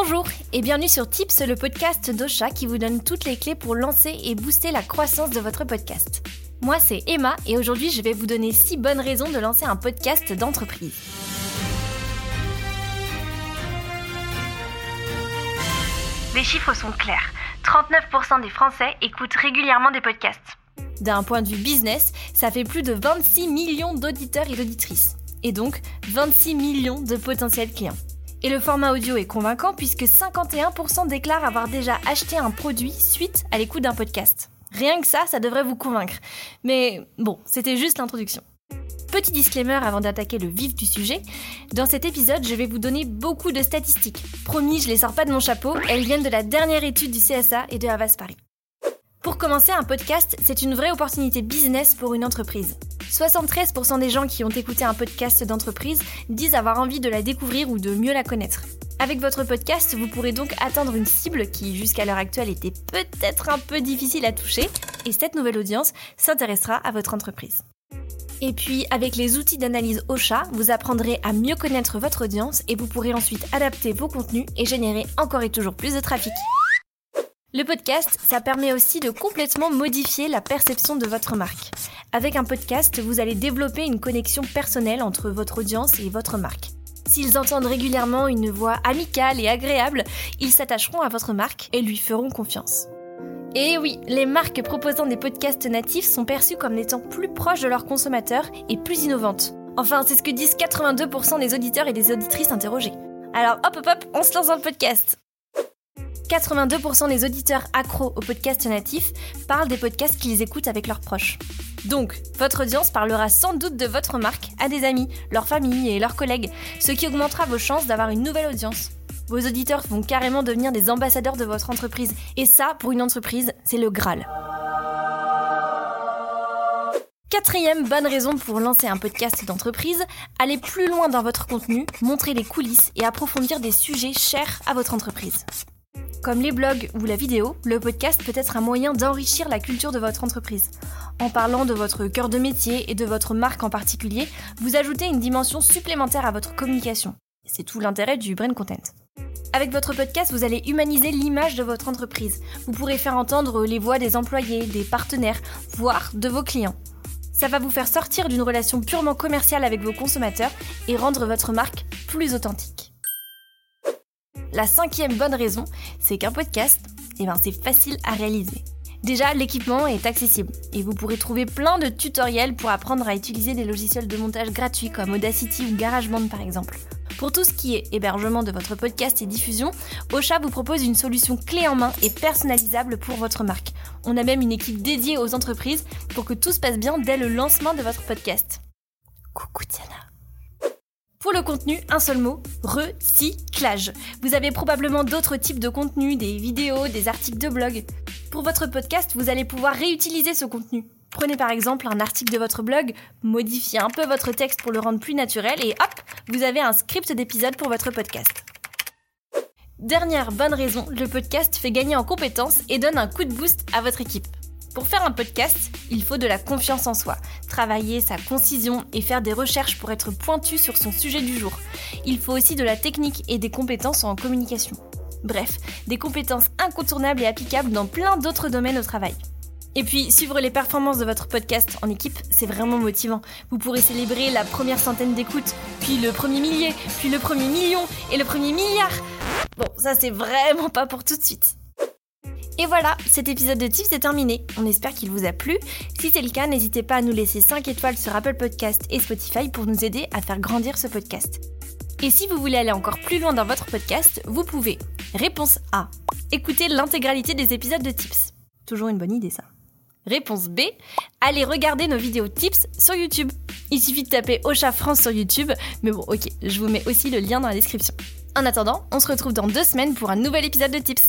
Bonjour et bienvenue sur Tips, le podcast d'Ocha qui vous donne toutes les clés pour lancer et booster la croissance de votre podcast. Moi c'est Emma et aujourd'hui je vais vous donner 6 bonnes raisons de lancer un podcast d'entreprise. Les chiffres sont clairs. 39% des Français écoutent régulièrement des podcasts. D'un point de vue business, ça fait plus de 26 millions d'auditeurs et d'auditrices. Et donc 26 millions de potentiels clients. Et le format audio est convaincant puisque 51% déclarent avoir déjà acheté un produit suite à l'écoute d'un podcast. Rien que ça, ça devrait vous convaincre. Mais bon, c'était juste l'introduction. Petit disclaimer avant d'attaquer le vif du sujet, dans cet épisode, je vais vous donner beaucoup de statistiques. Promis, je les sors pas de mon chapeau, elles viennent de la dernière étude du CSA et de Havas Paris. Pour commencer, un podcast, c'est une vraie opportunité business pour une entreprise. 73% des gens qui ont écouté un podcast d'entreprise disent avoir envie de la découvrir ou de mieux la connaître. Avec votre podcast, vous pourrez donc atteindre une cible qui, jusqu'à l'heure actuelle, était peut-être un peu difficile à toucher, et cette nouvelle audience s'intéressera à votre entreprise. Et puis, avec les outils d'analyse Ocha, vous apprendrez à mieux connaître votre audience et vous pourrez ensuite adapter vos contenus et générer encore et toujours plus de trafic. Le podcast, ça permet aussi de complètement modifier la perception de votre marque. Avec un podcast, vous allez développer une connexion personnelle entre votre audience et votre marque. S'ils entendent régulièrement une voix amicale et agréable, ils s'attacheront à votre marque et lui feront confiance. Et oui, les marques proposant des podcasts natifs sont perçues comme étant plus proches de leurs consommateurs et plus innovantes. Enfin, c'est ce que disent 82% des auditeurs et des auditrices interrogés. Alors hop hop hop, on se lance dans le podcast 82% des auditeurs accros aux podcasts natifs parlent des podcasts qu'ils écoutent avec leurs proches. Donc, votre audience parlera sans doute de votre marque à des amis, leur famille et leurs collègues, ce qui augmentera vos chances d'avoir une nouvelle audience. Vos auditeurs vont carrément devenir des ambassadeurs de votre entreprise. Et ça, pour une entreprise, c'est le Graal. Quatrième bonne raison pour lancer un podcast d'entreprise, aller plus loin dans votre contenu, montrer les coulisses et approfondir des sujets chers à votre entreprise. Comme les blogs ou la vidéo, le podcast peut être un moyen d'enrichir la culture de votre entreprise. En parlant de votre cœur de métier et de votre marque en particulier, vous ajoutez une dimension supplémentaire à votre communication. C'est tout l'intérêt du brain content. Avec votre podcast, vous allez humaniser l'image de votre entreprise. Vous pourrez faire entendre les voix des employés, des partenaires, voire de vos clients. Ça va vous faire sortir d'une relation purement commerciale avec vos consommateurs et rendre votre marque plus authentique. La cinquième bonne raison, c'est qu'un podcast, eh ben, c'est facile à réaliser. Déjà, l'équipement est accessible et vous pourrez trouver plein de tutoriels pour apprendre à utiliser des logiciels de montage gratuits comme Audacity ou GarageBand par exemple. Pour tout ce qui est hébergement de votre podcast et diffusion, Ocha vous propose une solution clé en main et personnalisable pour votre marque. On a même une équipe dédiée aux entreprises pour que tout se passe bien dès le lancement de votre podcast. Coucou Tiana. Pour le contenu, un seul mot, recyclage. Vous avez probablement d'autres types de contenus, des vidéos, des articles de blog. Pour votre podcast, vous allez pouvoir réutiliser ce contenu. Prenez par exemple un article de votre blog, modifiez un peu votre texte pour le rendre plus naturel et hop, vous avez un script d'épisode pour votre podcast. Dernière bonne raison, le podcast fait gagner en compétences et donne un coup de boost à votre équipe. Pour faire un podcast, il faut de la confiance en soi, travailler sa concision et faire des recherches pour être pointu sur son sujet du jour. Il faut aussi de la technique et des compétences en communication. Bref, des compétences incontournables et applicables dans plein d'autres domaines au travail. Et puis, suivre les performances de votre podcast en équipe, c'est vraiment motivant. Vous pourrez célébrer la première centaine d'écoutes, puis le premier millier, puis le premier million et le premier milliard. Bon, ça c'est vraiment pas pour tout de suite. Et voilà, cet épisode de Tips est terminé. On espère qu'il vous a plu. Si c'est le cas, n'hésitez pas à nous laisser 5 étoiles sur Apple Podcast et Spotify pour nous aider à faire grandir ce podcast. Et si vous voulez aller encore plus loin dans votre podcast, vous pouvez. Réponse A. Écoutez l'intégralité des épisodes de Tips. Toujours une bonne idée ça. Réponse B, allez regarder nos vidéos tips sur YouTube. Il suffit de taper Ocha France sur YouTube, mais bon ok, je vous mets aussi le lien dans la description. En attendant, on se retrouve dans deux semaines pour un nouvel épisode de Tips.